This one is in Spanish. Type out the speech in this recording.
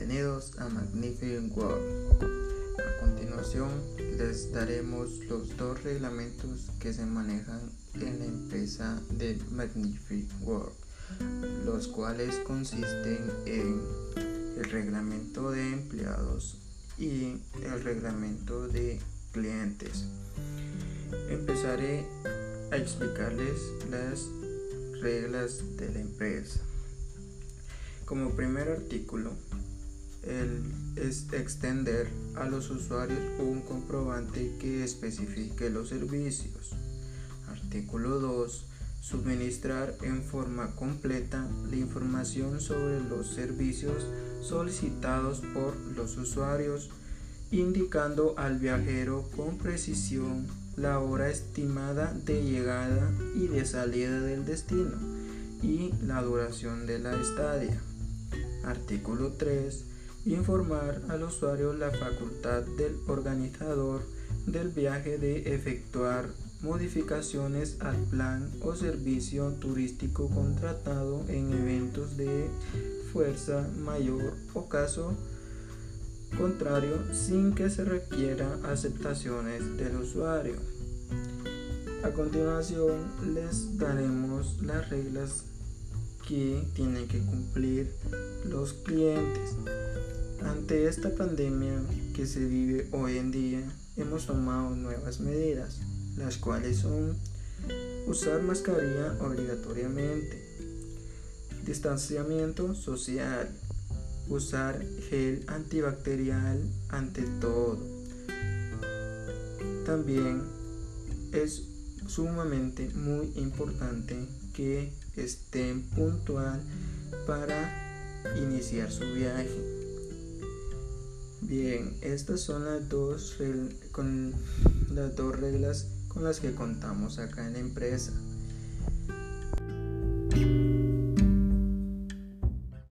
bienvenidos a Magnificent World. A continuación les daremos los dos reglamentos que se manejan en la empresa de Magnificent World, los cuales consisten en el reglamento de empleados y el reglamento de clientes. Empezaré a explicarles las reglas de la empresa. Como primer artículo, es extender a los usuarios un comprobante que especifique los servicios. Artículo 2. Suministrar en forma completa la información sobre los servicios solicitados por los usuarios, indicando al viajero con precisión la hora estimada de llegada y de salida del destino y la duración de la estadia. Artículo 3 informar al usuario la facultad del organizador del viaje de efectuar modificaciones al plan o servicio turístico contratado en eventos de fuerza mayor o caso contrario sin que se requiera aceptaciones del usuario. A continuación les daremos las reglas que tienen que cumplir los clientes. Ante esta pandemia que se vive hoy en día, hemos tomado nuevas medidas, las cuales son usar mascarilla obligatoriamente, distanciamiento social, usar gel antibacterial ante todo. También es sumamente muy importante que estén puntual para iniciar su viaje. Bien, estas son las dos, con las dos reglas con las que contamos acá en la empresa.